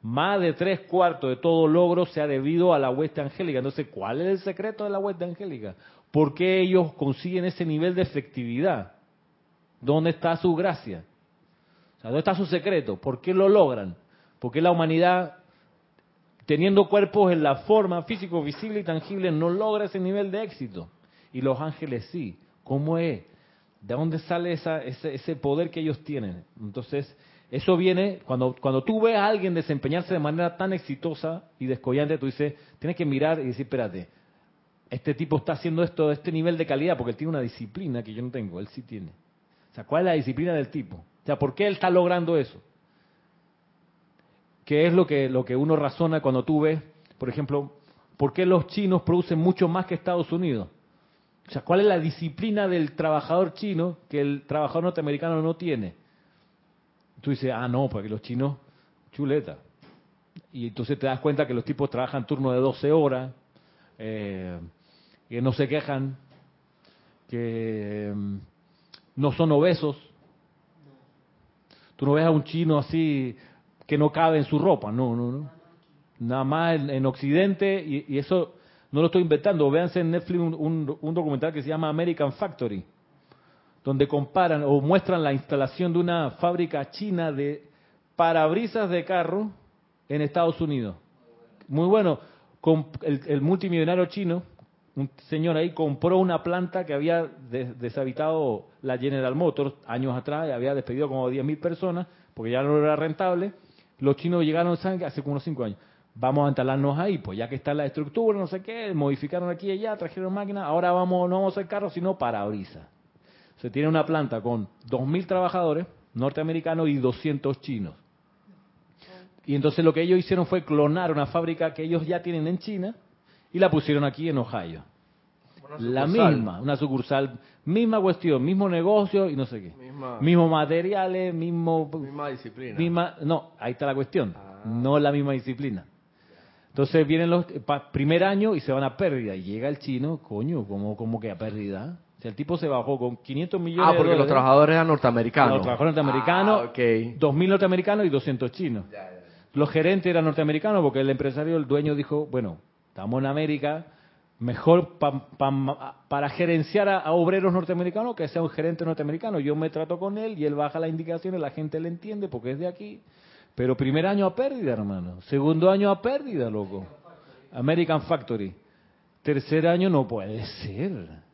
Más de tres cuartos de todo logro se ha debido a la hueste angélica. Entonces, ¿cuál es el secreto de la hueste angélica? ¿Por qué ellos consiguen ese nivel de efectividad? ¿Dónde está su gracia? O sea, ¿Dónde está su secreto? ¿Por qué lo logran? ¿Por qué la humanidad, teniendo cuerpos en la forma físico, visible y tangible, no logra ese nivel de éxito? Y los ángeles sí. ¿Cómo es? ¿De dónde sale esa, ese, ese poder que ellos tienen? Entonces, eso viene, cuando, cuando tú ves a alguien desempeñarse de manera tan exitosa y descollante, tú dices, tienes que mirar y decir, espérate, este tipo está haciendo esto de este nivel de calidad porque él tiene una disciplina que yo no tengo, él sí tiene. O sea, ¿cuál es la disciplina del tipo? O sea, ¿por qué él está logrando eso? ¿Qué es lo que, lo que uno razona cuando tú ves, por ejemplo, por qué los chinos producen mucho más que Estados Unidos? O sea, ¿cuál es la disciplina del trabajador chino que el trabajador norteamericano no tiene? Tú dices, ah, no, porque los chinos, chuleta. Y entonces te das cuenta que los tipos trabajan turno de 12 horas, eh, que no se quejan, que mm, no son obesos. Tú no ves a un chino así que no cabe en su ropa, no, no, no. Nada más en, en Occidente, y, eso no lo estoy inventando. Véanse en Netflix un- un documental que se llama American Factory, donde comparan o muestran la instalación de una fábrica china de parabrisas de carro en Estados Unidos. Muy bueno. El, multimillonario chino, un señor ahí, compró una planta que había des- deshabitado la General Motors años atrás y había despedido como 10.000 personas porque ya no era rentable. Los chinos llegaron hace como unos 5 años. vamos a instalarnos ahí, pues ya que está la estructura, no sé qué, modificaron aquí y allá, trajeron máquinas, ahora vamos, no vamos a hacer carros, sino parabrisas. Se tiene una planta con 2.000 trabajadores norteamericanos y 200 chinos. Y entonces lo que ellos hicieron fue clonar una fábrica que ellos ya tienen en China y la pusieron aquí en Ohio. La misma, una sucursal, misma cuestión, mismo negocio y no sé qué. Misma, Mismos materiales, mismo... misma disciplina. misma- no, ahí está la cuestión. Ah. No la misma disciplina. Entonces vienen los pa- primer año y se van a pérdida. Y llega el chino, coño, como, como que a pérdida. O sea, el tipo se bajó con 500 millones ah, de porque los trabajadores eran norteamericanos. Los trabajadores norteamericanos, Ah, ok. 2.000 norteamericanos y 200 chinos. Los gerentes eran norteamericanos porque el empresario, el dueño dijo, bueno, estamos en América, mejor pa- pa- para gerenciar a, a obreros norteamericanos que sea un gerente norteamericano. Yo me trato con él y él baja las indicaciones, la gente le entiende porque es de aquí. Pero primer año a pérdida, hermano. Segundo año a pérdida, loco. American Factory. Tercer año no puede ser.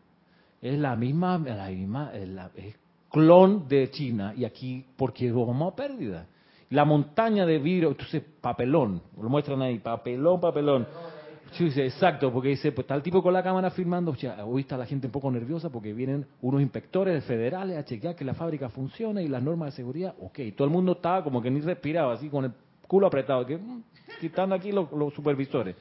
Es la misma, la misma, es, clon de China y aquí porque vamos a pérdida. La montaña de vidrio, entonces papelón, lo muestran ahí, papelón, papelón. Sí, exacto, porque dice, pues está el tipo con la cámara filmando, o sea, hoy está la gente un poco nerviosa porque vienen unos inspectores federales a chequear que la fábrica funcione y las normas de seguridad, ok, todo el mundo estaba como que ni respiraba, así con el culo apretado, que mm, quitando aquí los supervisores.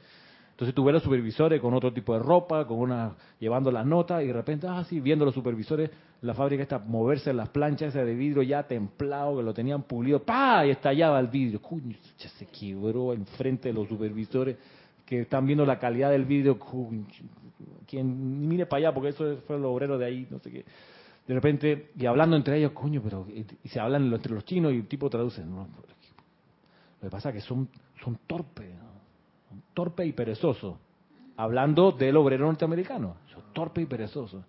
Entonces tú ves los supervisores con otro tipo de ropa, con una llevando las notas y de repente, ah, sí, viendo los supervisores, la fábrica está moverse las planchas esas de vidrio ya templado, que lo tenían pulido, ¡pa! y estallaba el vidrio. Coño, ya se quebró enfrente de los supervisores que están viendo la calidad del vidrio. Coño, quien mire para allá, porque eso fue los obreros de ahí, no sé qué. De repente, y hablando entre ellos, coño, pero, y se hablan entre los chinos y el tipo traduce, no, lo que pasa es que son, son torpes, ¿no? Son torpes y perezosos. Hablando del obrero norteamericano. Son torpes y perezosos.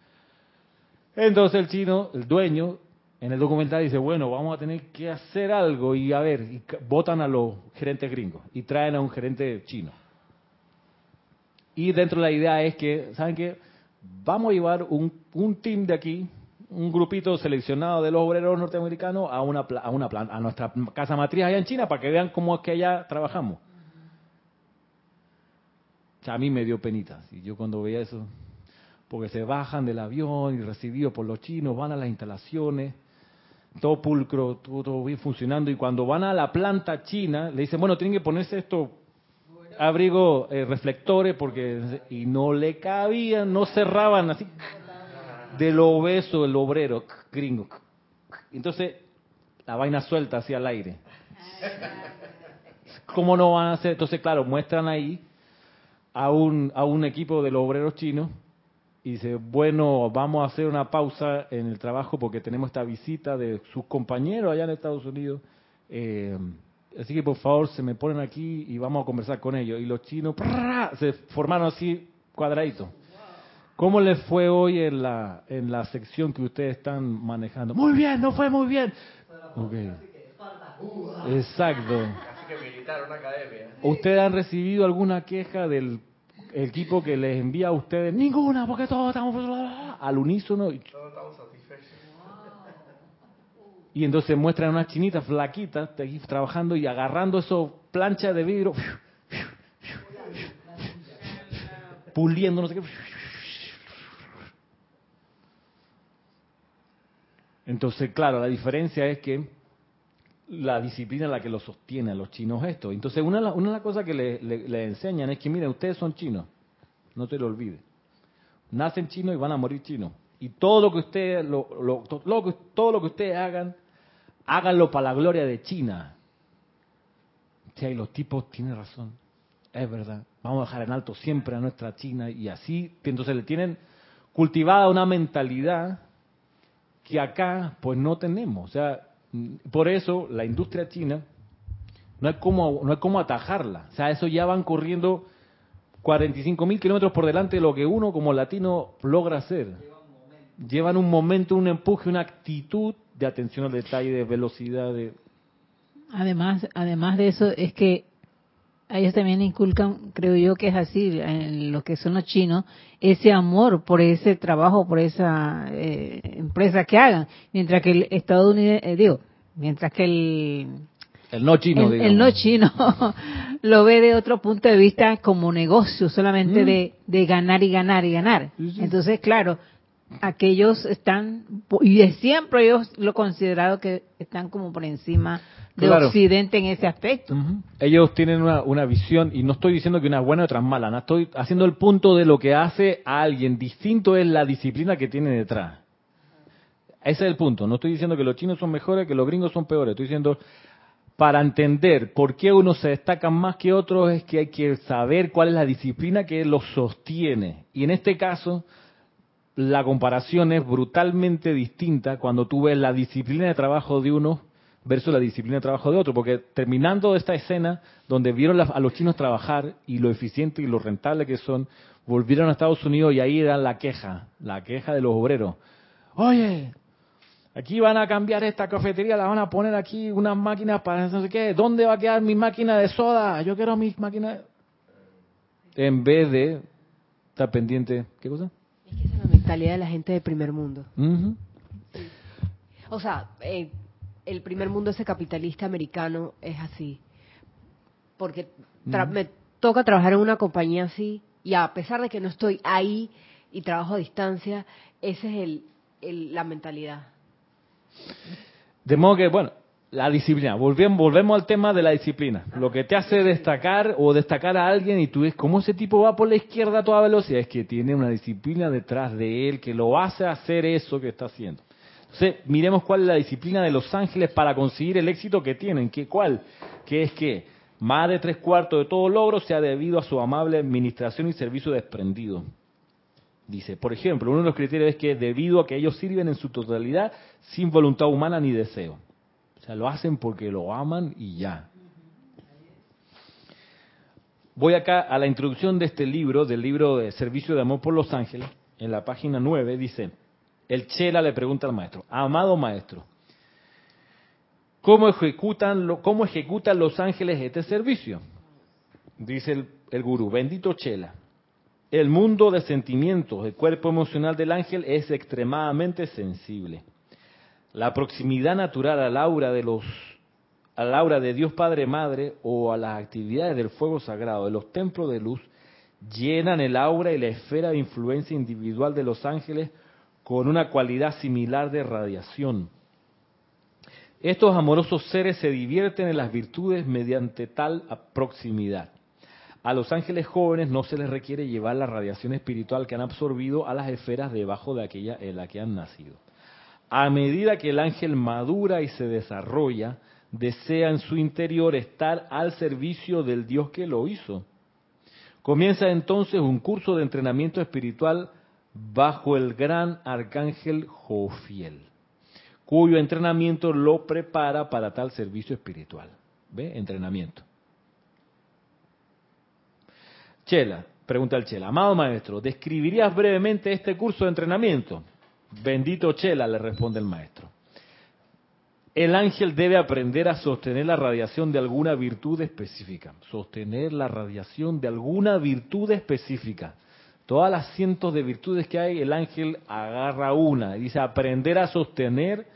Entonces el chino, el dueño, en el documental dice, bueno, vamos a tener que hacer algo y a ver, y votan a los gerentes gringos y traen a un gerente chino. Y dentro de la idea es que, ¿saben qué? Vamos a llevar un, un team de aquí, un grupito seleccionado de los obreros norteamericanos a una, a una a nuestra casa matriz allá en China para que vean cómo es que allá trabajamos. A mí me dio penita. Y yo cuando veía eso, porque se bajan del avión y recibidos por los chinos, van a las instalaciones, todo pulcro, todo, todo bien funcionando, y cuando van a la planta china, le dicen, bueno, tienen que ponerse estos abrigos eh, reflectores, porque y no le cabían, no cerraban así, de lo obeso el obrero gringo. Entonces, la vaina suelta hacia el aire. ¿Cómo no van a hacer? Entonces, claro, muestran ahí a un, a un equipo de los obreros chinos y dice, bueno, vamos a hacer una pausa en el trabajo porque tenemos esta visita de sus compañeros allá en Estados Unidos. Eh, así que por favor se me ponen aquí y vamos a conversar con ellos. Y los chinos ¡prrra! se formaron así cuadraditos. ¿Cómo les fue hoy en la, en la sección que ustedes están manejando? Muy bien, no fue muy bien. Ok. Exacto. Así que militar, una academia. ¿Ustedes han recibido alguna queja del equipo que les envía a ustedes? Ninguna, porque todos estamos al unísono. Y, Todos estamos satisfechos. y entonces muestran unas chinitas flaquitas trabajando y agarrando esos planchas de vidrio, puliendo, no sé qué. Entonces, claro, la diferencia es que la disciplina es la que lo sostiene a los chinos esto. Entonces, una una de las cosas que le, enseñan es que, miren, ustedes son chinos, no te lo olvides. Nacen chinos y van a morir chinos. Y todo lo que ustedes, lo, lo- to- lo que- todo lo que ustedes hagan, háganlo para la gloria de China. Sí, y los tipos tienen razón, es verdad. Vamos a dejar en alto siempre a nuestra China y así, entonces le tienen cultivada una mentalidad que acá pues no tenemos. O sea, por eso la industria china no hay cómo, no hay cómo atajarla. O sea, eso ya van corriendo 45 mil kilómetros por delante de lo que uno como latino logra hacer. Llevan un momento, un empuje, una actitud de atención al detalle, de velocidad, de... Además, además de eso, es que a ellos también inculcan, creo yo que es así, en lo que son los chinos, ese amor por ese trabajo, por esa eh, empresa que hagan. Mientras que el estadounidense, eh, digo, mientras que el, El no chino, el, no chino <laughs> lo ve de otro punto de vista como negocio, solamente Mm. de, de ganar y ganar y ganar. Sí, sí. Entonces, claro, aquellos están, y de siempre ellos lo he considerado que están como por encima de Claro. Occidente en ese aspecto. Ellos tienen una, una visión, y no estoy diciendo que una es buena y otra es mala, no estoy haciendo el punto de lo que hace a alguien distinto es la disciplina que tiene detrás. Ese es el punto. No estoy diciendo que los chinos son mejores, que los gringos son peores. Estoy diciendo, para entender por qué unos se destacan más que otros, es que hay que saber cuál es la disciplina que los sostiene. Y en este caso, la comparación es brutalmente distinta cuando tú ves la disciplina de trabajo de uno versus la disciplina de trabajo de otro, porque terminando esta escena donde vieron a los chinos trabajar y lo eficiente y lo rentable que son, volvieron a Estados Unidos y ahí era la queja, la queja de los obreros. Oye, aquí van a cambiar esta cafetería, la van a poner aquí unas máquinas para no sé qué, ¿dónde va a quedar mi máquina de soda? Yo quiero mi máquina... En vez de estar pendiente, ¿qué cosa? Es que esa es la mentalidad de la gente de primer mundo. O sea, eh, el primer mundo, ese capitalista americano, es así. Porque tra- me toca trabajar en una compañía así, y a pesar de que no estoy ahí y trabajo a distancia, esa es el, el- la mentalidad. De modo que, bueno, la disciplina. Volvemos, volvemos al tema de la disciplina. Lo que te hace destacar o destacar a alguien y tú ves cómo ese tipo va por la izquierda a toda velocidad es que tiene una disciplina detrás de él que lo hace hacer eso que está haciendo. Entonces, miremos cuál es la disciplina de los ángeles para conseguir el éxito que tienen. ¿Qué, ¿Cuál? Que es que más de tres cuartos de todo logro sea debido a su amable administración y servicio desprendido. Dice, por ejemplo, uno de los criterios es que debido a que ellos sirven en su totalidad sin voluntad humana ni deseo. O sea, lo hacen porque lo aman y ya. Voy acá a la introducción de este libro, del libro de Servicio de Amor por los Ángeles, en la página 9, dice, el Chela le pregunta al maestro, amado maestro, ¿cómo ejecutan, lo- cómo ejecutan los ángeles este servicio? Dice el, el gurú, bendito Chela, el mundo de sentimientos, el cuerpo emocional del ángel es extremadamente sensible. La proximidad natural al aura de los aura de Dios Padre Madre o a las actividades del fuego sagrado de los templos de luz llenan el aura y la esfera de influencia individual de los ángeles con una cualidad similar de radiación. Estos amorosos seres se divierten en las virtudes mediante tal proximidad. A los ángeles jóvenes no se les requiere llevar la radiación espiritual que han absorbido a las esferas debajo de aquella en la que han nacido. A medida que el ángel madura y se desarrolla, desea en su interior estar al servicio del Dios que lo hizo. Comienza entonces un curso de entrenamiento espiritual bajo el gran arcángel Jofiel, cuyo entrenamiento lo prepara para tal servicio espiritual. ¿Ve? Entrenamiento. Chela, pregunta el Chela, amado maestro, ¿describirías brevemente este curso de entrenamiento? Bendito Chela, le responde el maestro. El ángel debe aprender a sostener la radiación de alguna virtud específica. Sostener la radiación de alguna virtud específica. Todas las cientos de virtudes que hay, el ángel agarra una y dice aprender a sostener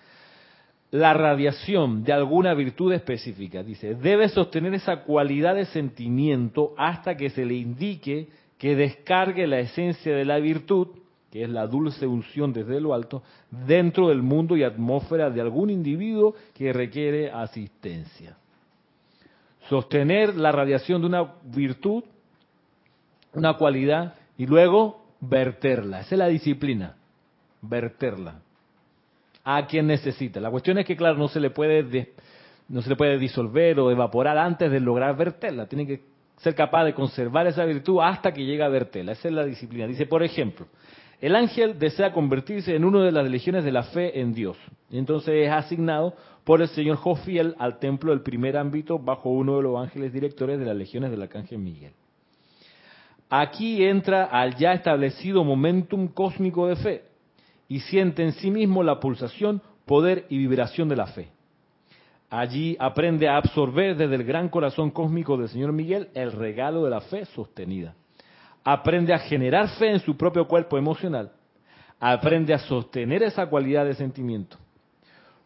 la radiación de alguna virtud específica. Dice, debe sostener esa cualidad de sentimiento hasta que se le indique que descargue la esencia de la virtud, que es la dulce unción desde lo alto, dentro del mundo y atmósfera de algún individuo que requiere asistencia. Sostener la radiación de una virtud, una cualidad, y luego verterla. Esa es la disciplina, verterla a quien necesita. La cuestión es que, claro, no se le puede no se le puede disolver o evaporar antes de lograr verterla. Tiene que ser capaz de conservar esa virtud hasta que llegue a verterla. Esa es la disciplina. Dice, por ejemplo, el ángel desea convertirse en una de las legiones de la fe en Dios. Y entonces es asignado por el señor Jofiel al templo del primer ámbito bajo uno de los ángeles directores de las legiones del arcángel Miguel. Aquí entra al ya establecido momentum cósmico de fe y siente en sí mismo la pulsación, poder y vibración de la fe. Allí aprende a absorber desde el gran corazón cósmico del Señor Miguel el regalo de la fe sostenida. Aprende a generar fe en su propio cuerpo emocional. Aprende a sostener esa cualidad de sentimiento.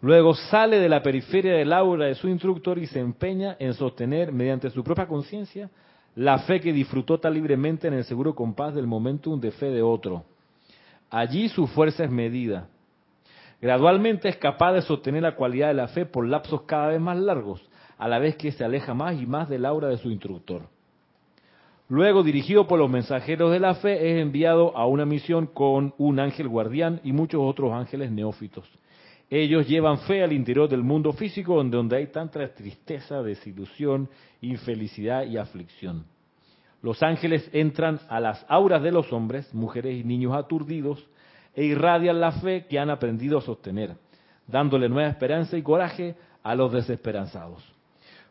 Luego sale de la periferia del aura de su instructor y se empeña en sostener, mediante su propia conciencia, la fe que disfrutó tan libremente en el seguro compás del momentum de fe de otro. Allí su fuerza es medida. Gradualmente es capaz de sostener la cualidad de la fe por lapsos cada vez más largos, a la vez que se aleja más y más del aura de su instructor. Luego, dirigido por los mensajeros de la fe, es enviado a una misión con un ángel guardián y muchos otros ángeles neófitos. Ellos llevan fe al interior del mundo físico donde, donde hay tanta tristeza, desilusión, infelicidad y aflicción. Los ángeles entran a las auras de los hombres, mujeres y niños aturdidos e irradian la fe que han aprendido a sostener, dándole nueva esperanza y coraje a los desesperanzados.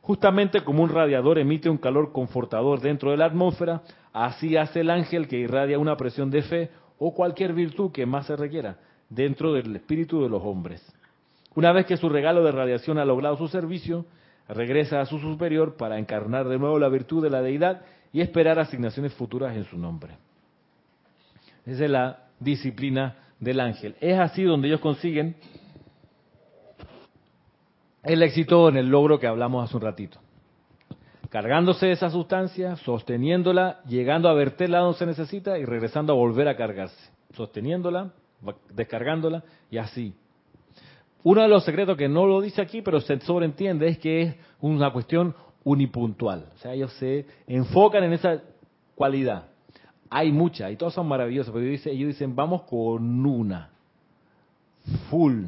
Justamente como un radiador emite un calor confortador dentro de la atmósfera, así hace el ángel que irradia una presión de fe o cualquier virtud que más se requiera dentro del espíritu de los hombres. Una vez que su regalo de radiación ha logrado su servicio, regresa a su superior para encarnar de nuevo la virtud de la deidad y esperar asignaciones futuras en su nombre. Esa es la disciplina del ángel. Es así donde ellos consiguen el éxito en el logro que hablamos hace un ratito. Cargándose esa sustancia, sosteniéndola, llegando a verterla donde se necesita y regresando a volver a cargarse. Sosteniéndola, descargándola y así. Uno de los secretos que no lo dice aquí, pero se sobreentiende, es que es una cuestión unipuntual. O sea, ellos se enfocan en esa cualidad. Hay muchas y todas son maravillosas, pero ellos dicen, dicen vamos con una. Full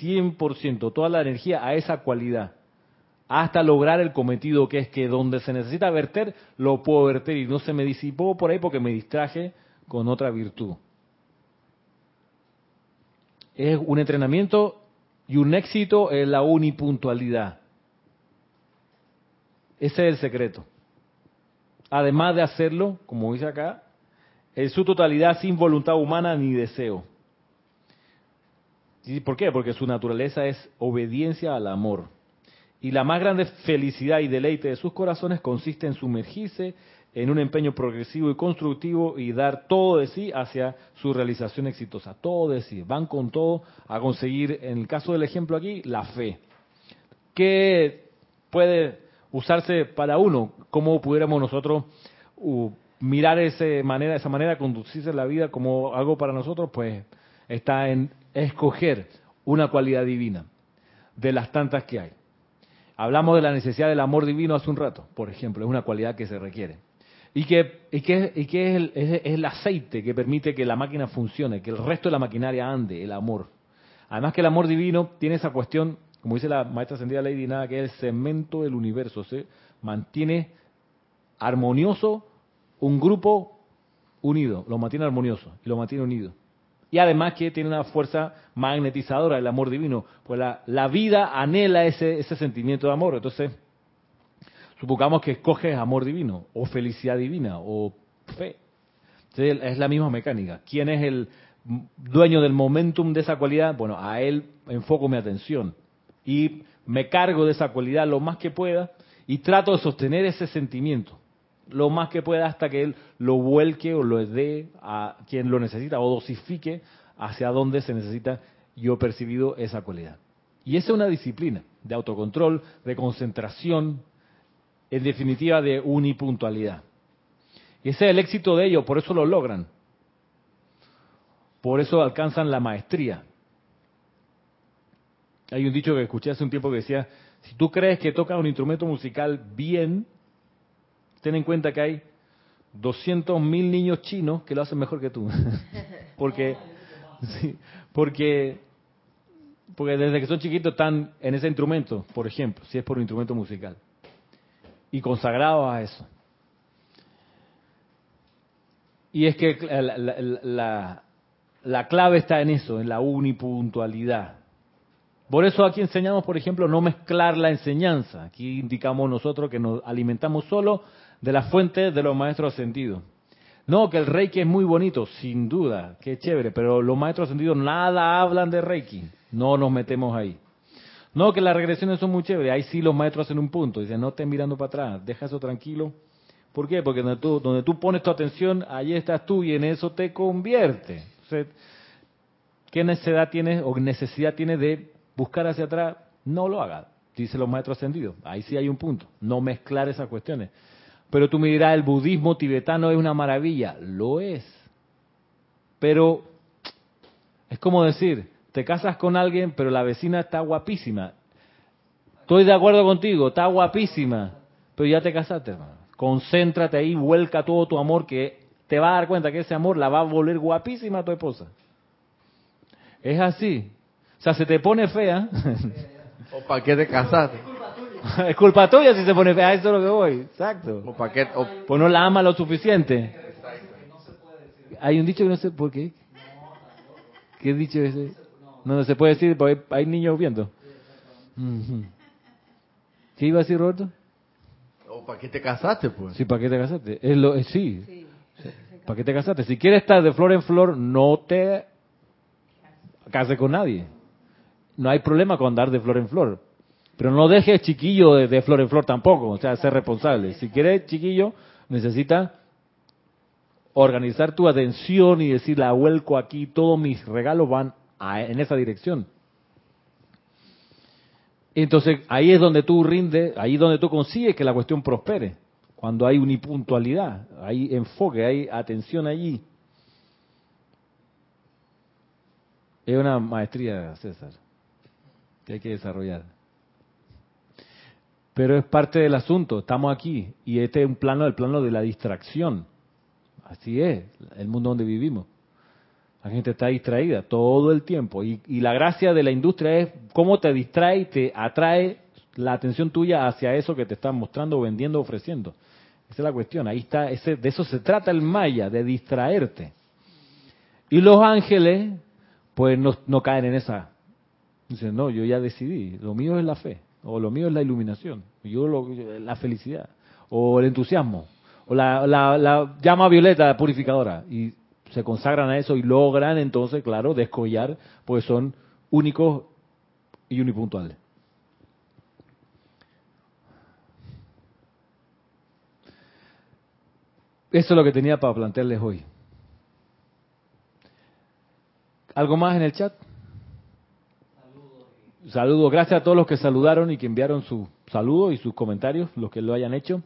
100%, toda la energía a esa cualidad, hasta lograr el cometido que es que donde se necesita verter, lo puedo verter y no se me disipó por ahí porque me distraje con otra virtud. Es un entrenamiento y un éxito en la unipuntualidad. Ese es el secreto. Además de hacerlo, como dice acá, en su totalidad sin voluntad humana ni deseo. ¿Por qué? Porque su naturaleza es obediencia al amor. Y la más grande felicidad y deleite de sus corazones consiste en sumergirse en un empeño progresivo y constructivo y dar todo de sí hacia su realización exitosa. Todo de sí. Van con todo a conseguir, en el caso del ejemplo aquí, la fe. ¿Qué puede usarse para uno? ¿Cómo pudiéramos nosotros uh, mirar ese manera, esa manera de conducirse la vida como algo para nosotros? Pues está en escoger una cualidad divina de las tantas que hay. Hablamos de la necesidad del amor divino hace un rato, por ejemplo, es una cualidad que se requiere. Y que, y que, y que es, el, es, el, aceite que permite que la máquina funcione, que el resto de la maquinaria ande, el amor. Además que el amor divino tiene esa cuestión, como dice la maestra ascendida Lady Nada, que es el cemento del universo, se mantiene armonioso un grupo unido, lo mantiene armonioso y lo mantiene unido y además que tiene una fuerza magnetizadora el amor divino, pues la, la vida anhela ese, ese sentimiento de amor, entonces supongamos que escoges amor divino o felicidad divina o fe. Es la misma mecánica. ¿Quién es el dueño del momentum de esa cualidad? Bueno, a él enfoco mi atención y me cargo de esa cualidad lo más que pueda y trato de sostener ese sentimiento lo más que pueda hasta que él lo vuelque o lo dé a quien lo necesita o dosifique hacia donde se necesita yo percibido esa cualidad. Y esa es una disciplina de autocontrol, de concentración, en definitiva de unipuntualidad. Y ese es el éxito de ellos, por eso lo logran. Por eso alcanzan la maestría. Hay un dicho que escuché hace un tiempo que decía, si tú crees que tocas un instrumento musical bien, ten en cuenta que hay 200.000 niños chinos que lo hacen mejor que tú. <laughs> porque, porque, porque desde que son chiquitos están en ese instrumento, por ejemplo, si es por un instrumento musical. Y consagrados a eso. Y es que la, la, la, clave está en eso, en la unipuntualidad. Por eso aquí enseñamos, por ejemplo, no mezclar la enseñanza. Aquí indicamos nosotros que nos alimentamos solo de la fuente de los maestros ascendidos. No, que el Reiki es muy bonito, sin duda, qué chévere, pero los maestros ascendidos nada hablan de Reiki, no nos metemos ahí. No, que las regresiones son muy chéveres, ahí sí los maestros hacen un punto, dicen, no estén mirando para atrás, deja eso tranquilo. ¿Por qué? Porque donde tú, donde tú pones tu atención, ahí estás tú y en eso te convierte. ¿qué necesidad tienes o necesidad tienes de buscar hacia atrás, no lo haga, dice los maestros ascendidos. Ahí sí hay un punto, no mezclar esas cuestiones. Pero tú me dirás, el budismo tibetano es una maravilla, lo es. Pero es como decir, te casas con alguien, pero la vecina está guapísima. Estoy de acuerdo contigo, está guapísima, pero ya te casaste, hermano. Concéntrate ahí, vuelca todo tu amor que te va a dar cuenta que ese amor la va a volver guapísima a tu esposa. Es así. O sea, se te pone fea. ¿O para qué te casaste? <laughs> es culpa tuya si se pone fea, eso es lo que voy. Exacto. ¿O para qué? o- Pues no la ama lo suficiente. Hay un dicho que no sé por qué. ¿Qué dicho es ese? No, no se puede decir porque hay niños viendo. ¿Qué iba a decir Roberto? ¿O para qué te casaste, pues? Sí, ¿para qué te casaste? Es lo, es- sí. ¿Para qué te casaste? Si quieres estar de flor en flor, no te cases con nadie. No hay problema con andar de flor en flor. Pero no dejes chiquillo de, flor en flor tampoco. O sea, ser responsable. Si quieres chiquillo, necesitas organizar tu atención y decir, la vuelco aquí, todos mis regalos van a- en esa dirección. Entonces, ahí es donde tú rindes, ahí es donde tú consigues que la cuestión prospere. Cuando hay unipuntualidad, hay enfoque, hay atención allí. Es una maestría, César, que hay que desarrollar. Pero es parte del asunto, estamos aquí y este es un plano, el plano de la distracción. Así es, el mundo donde vivimos. La gente está distraída todo el tiempo y, la gracia de la industria es cómo te distrae y te atrae la atención tuya hacia eso que te están mostrando, vendiendo, ofreciendo. Esa es la cuestión. Ahí está, ese, de eso se trata el Maya, de distraerte. Y los ángeles, pues no, no caen en esa. Dicen, no, yo ya decidí, lo mío es la fe, o lo mío es la iluminación, yo lo- la felicidad, o el entusiasmo, o la llama violeta purificadora. Y se consagran a eso y logran entonces, claro, descollar, pues son únicos y unipuntuales. Eso es lo que tenía para plantearles hoy. ¿Algo más en el chat? Saludos, gracias a todos los que saludaron y que enviaron sus saludos y sus comentarios, los que lo hayan hecho.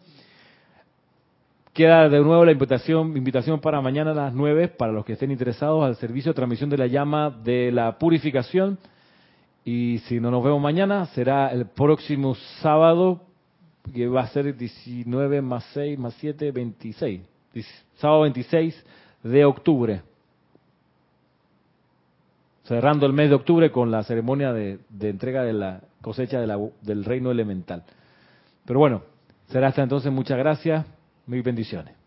Queda de nuevo la invitación, invitación para mañana a las 9 para los que estén interesados al servicio de transmisión de la llama de la purificación. Y si no nos vemos mañana, será el próximo sábado, que va a ser 19 más 6 más 7, 26. Dic- Sábado 26 de octubre. Cerrando el mes de octubre con la ceremonia de, entrega de la cosecha de la- del reino elemental. Pero bueno, será hasta entonces. Muchas gracias. Mil bendiciones.